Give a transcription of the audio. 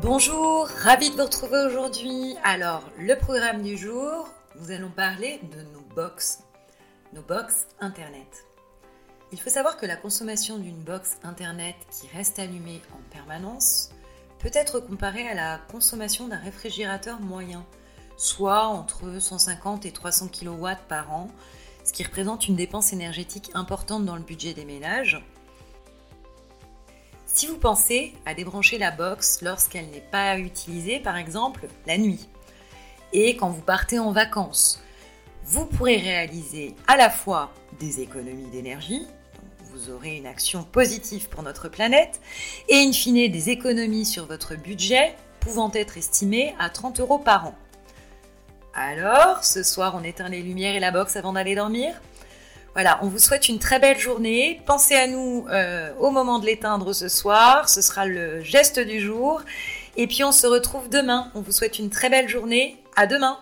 Bonjour, ravi de vous retrouver aujourd'hui. Alors, le programme du jour, nous allons parler de nos box, nos box Internet. Il faut savoir que la consommation d'une box Internet qui reste allumée en permanence peut être comparée à la consommation d'un réfrigérateur moyen, soit entre 150 et 300 kW par an, ce qui représente une dépense énergétique importante dans le budget des ménages. Si vous pensez à débrancher la box lorsqu'elle n'est pas utilisée, par exemple la nuit, et quand vous partez en vacances, vous pourrez réaliser à la fois des économies d'énergie, vous aurez une action positive pour notre planète, et in fine des économies sur votre budget pouvant être estimées à 30 euros par an. Alors, ce soir, on éteint les lumières et la box avant d'aller dormir? Voilà, on vous souhaite une très belle journée. Pensez à nous euh, au moment de l'éteindre ce soir. Ce sera le geste du jour. Et puis on se retrouve demain. On vous souhaite une très belle journée. À demain.